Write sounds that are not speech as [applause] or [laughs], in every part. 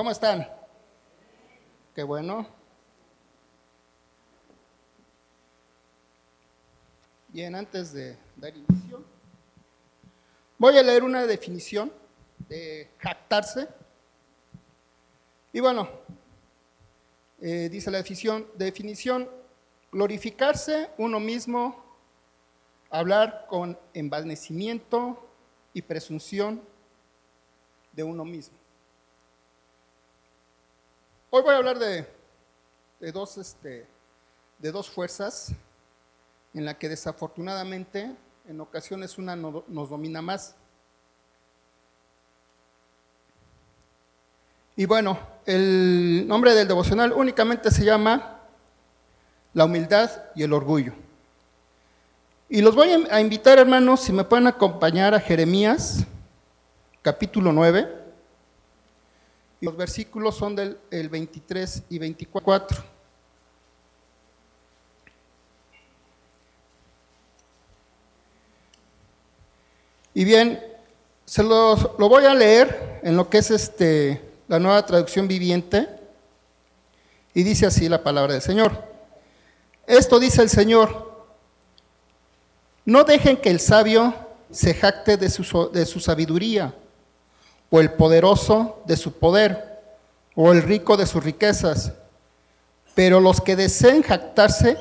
¿Cómo están? Qué bueno. Bien, antes de dar inicio, voy a leer una definición de jactarse. Y bueno, eh, dice la definición, definición, glorificarse uno mismo, hablar con envanecimiento y presunción de uno mismo. Hoy voy a hablar de, dos, este, de dos fuerzas en la que desafortunadamente en ocasiones una nos domina más. Y bueno, el nombre del devocional únicamente se llama la humildad y el orgullo. Y los voy a invitar, hermanos, si me pueden acompañar a Jeremías, capítulo 9. Los versículos son del 23 y 24. Y bien, se los, lo voy a leer en lo que es este, la nueva traducción viviente. Y dice así la palabra del Señor. Esto dice el Señor. No dejen que el sabio se jacte de su, de su sabiduría o el poderoso de su poder, o el rico de sus riquezas. Pero los que deseen jactarse,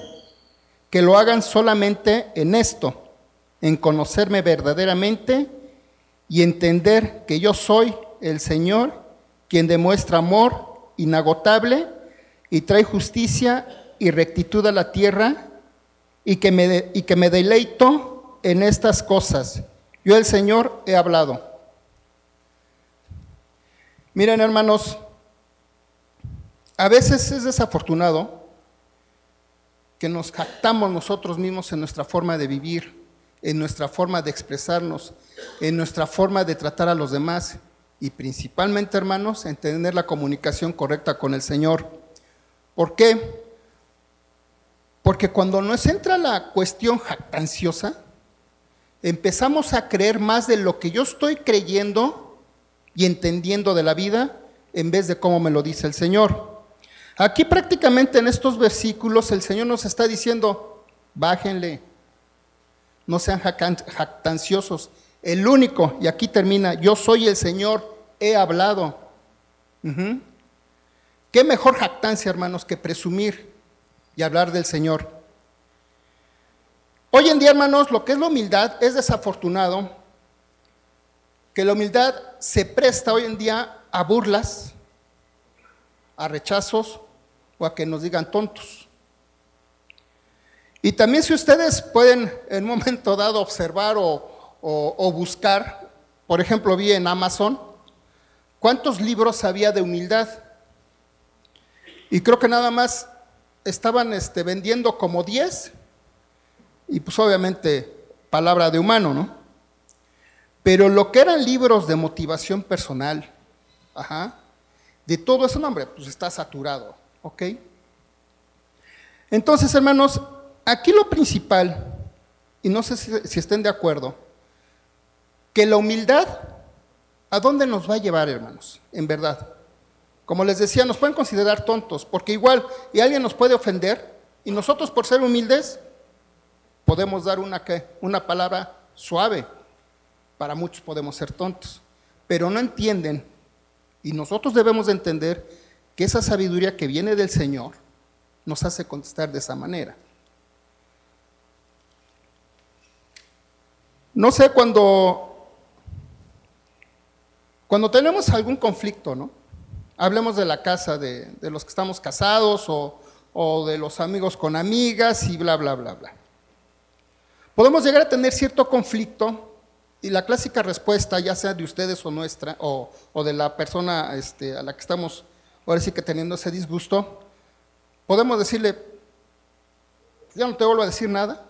que lo hagan solamente en esto, en conocerme verdaderamente y entender que yo soy el Señor, quien demuestra amor inagotable y trae justicia y rectitud a la tierra, y que me, y que me deleito en estas cosas. Yo el Señor he hablado. Miren, hermanos, a veces es desafortunado que nos jactamos nosotros mismos en nuestra forma de vivir, en nuestra forma de expresarnos, en nuestra forma de tratar a los demás y principalmente, hermanos, en tener la comunicación correcta con el Señor. ¿Por qué? Porque cuando nos entra la cuestión jactanciosa, empezamos a creer más de lo que yo estoy creyendo y entendiendo de la vida en vez de cómo me lo dice el Señor. Aquí prácticamente en estos versículos el Señor nos está diciendo, bájenle, no sean jactanciosos. El único, y aquí termina, yo soy el Señor, he hablado. ¿Qué mejor jactancia, hermanos, que presumir y hablar del Señor? Hoy en día, hermanos, lo que es la humildad es desafortunado que la humildad se presta hoy en día a burlas, a rechazos o a que nos digan tontos. Y también si ustedes pueden en un momento dado observar o, buscar, por ejemplo, vi en Amazon, cuántos libros había de humildad. Y creo que nada más estaban este, vendiendo como 10, y pues obviamente palabra de humano, ¿no? Pero lo que eran libros de motivación personal, de todo ese nombre, pues está saturado, ¿ok? Entonces, hermanos, aquí lo principal, y no sé si, estén de acuerdo, que la humildad, ¿a dónde nos va a llevar, hermanos? En verdad. Como les decía, nos pueden considerar tontos, porque igual, y alguien nos puede ofender, y nosotros por ser humildes, podemos dar una, una palabra suave, para muchos podemos ser tontos, pero no entienden, y nosotros debemos de entender que esa sabiduría que viene del Señor nos hace contestar de esa manera. No sé, cuando, cuando tenemos algún conflicto, ¿no? Hablemos de la casa, de, los que estamos casados o, o de los amigos con amigas y bla, bla, bla, bla. Podemos llegar a tener cierto conflicto y la clásica respuesta, ya sea de ustedes o nuestra, o, de la persona este, a la que estamos ahora sí que teniendo ese disgusto, podemos decirle, ya no te vuelvo a decir nada.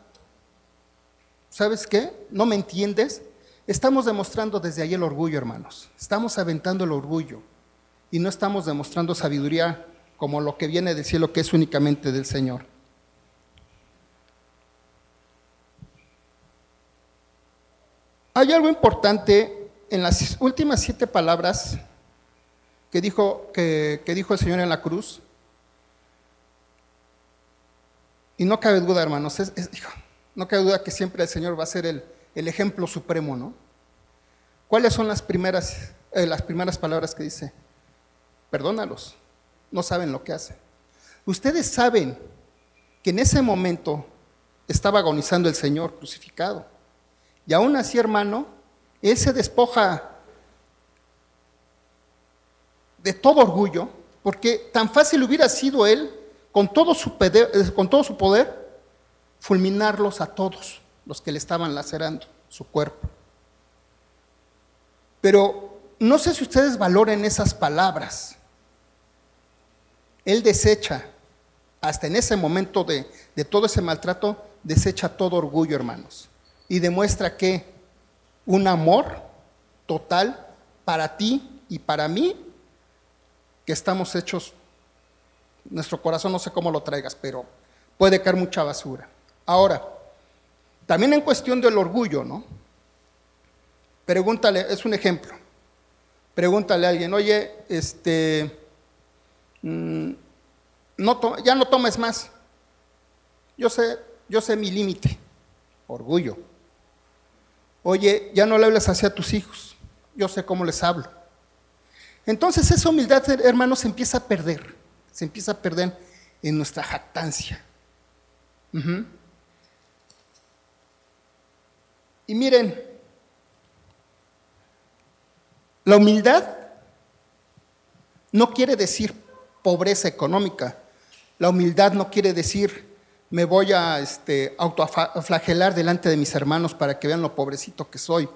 ¿Sabes qué? ¿No me entiendes? Estamos demostrando desde ahí el orgullo, hermanos. Estamos aventando el orgullo y no estamos demostrando sabiduría como lo que viene del cielo, que es únicamente del Señor. Hay algo importante en las últimas siete palabras que dijo, el Señor en la cruz. Y no cabe duda, hermanos, no cabe duda que siempre el Señor va a ser el, ejemplo supremo, ¿no? ¿Cuáles son las primeras, eh, las primeras palabras que dice? Perdónalos, no saben lo que hacen. Ustedes saben que en ese momento estaba agonizando el Señor crucificado. Y aún así, hermano, Él se despoja de todo orgullo, porque tan fácil hubiera sido Él, con todo su, eh, con todo su poder, fulminarlos a todos los que le estaban lacerando su cuerpo. Pero no sé si ustedes valoren esas palabras. Él desecha, hasta en ese momento de todo ese maltrato, desecha todo orgullo, hermanos, y demuestra que un amor total para ti y para mí, que estamos hechos, nuestro corazón no sé cómo lo traigas, pero puede caer mucha basura. Ahora, también en cuestión del orgullo, ¿no? Pregúntale, es un ejemplo. Pregúntale a alguien, oye, este, mm, ya no tomes más. Yo sé, yo sé mi límite, orgullo. Oye, ya no le hables hacia tus hijos, yo sé cómo les hablo. Entonces esa humildad, hermanos, se empieza a perder, se empieza a perder en nuestra jactancia. Y miren, la humildad no quiere decir pobreza económica. La humildad no quiere decir me voy a este, autoflagelar delante de mis hermanos para que vean lo pobrecito que soy.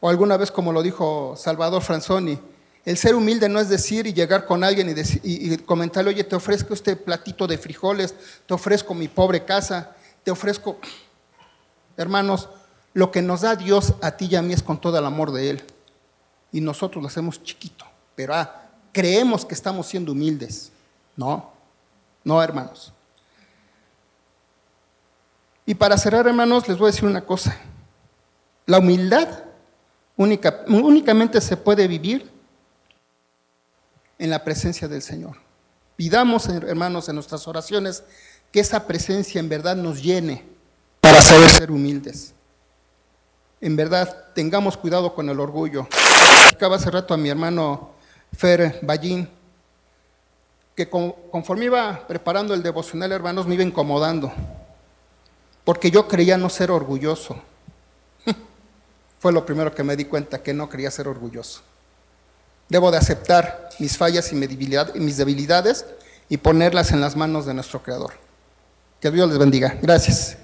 O alguna vez, como lo dijo Salvador Franzoni, el ser humilde no es decir y llegar con alguien y, y, comentarle, oye, te ofrezco este platito de frijoles, te ofrezco mi pobre casa, te ofrezco, [clears throat] hermanos, lo que nos da Dios a ti y a mí es con todo el amor de Él. Y nosotros lo hacemos chiquito, pero ah, creemos que estamos siendo humildes. No, no, hermanos. Y para cerrar, hermanos, les voy a decir una cosa. La humildad única, únicamente se puede vivir en la presencia del Señor. Pidamos, hermanos, en nuestras oraciones que esa presencia en verdad nos llene para saber ser humildes. En verdad, tengamos cuidado con el orgullo. Acaba hace rato a mi hermano Fer Ballín, que conforme iba preparando el devocional, hermanos, me iba incomodando porque yo creía no ser orgulloso. [laughs] Fue lo primero que me di cuenta, que no creía ser orgulloso. Debo de aceptar mis fallas y mis debilidades y ponerlas en las manos de nuestro Creador. Que Dios les bendiga. Gracias.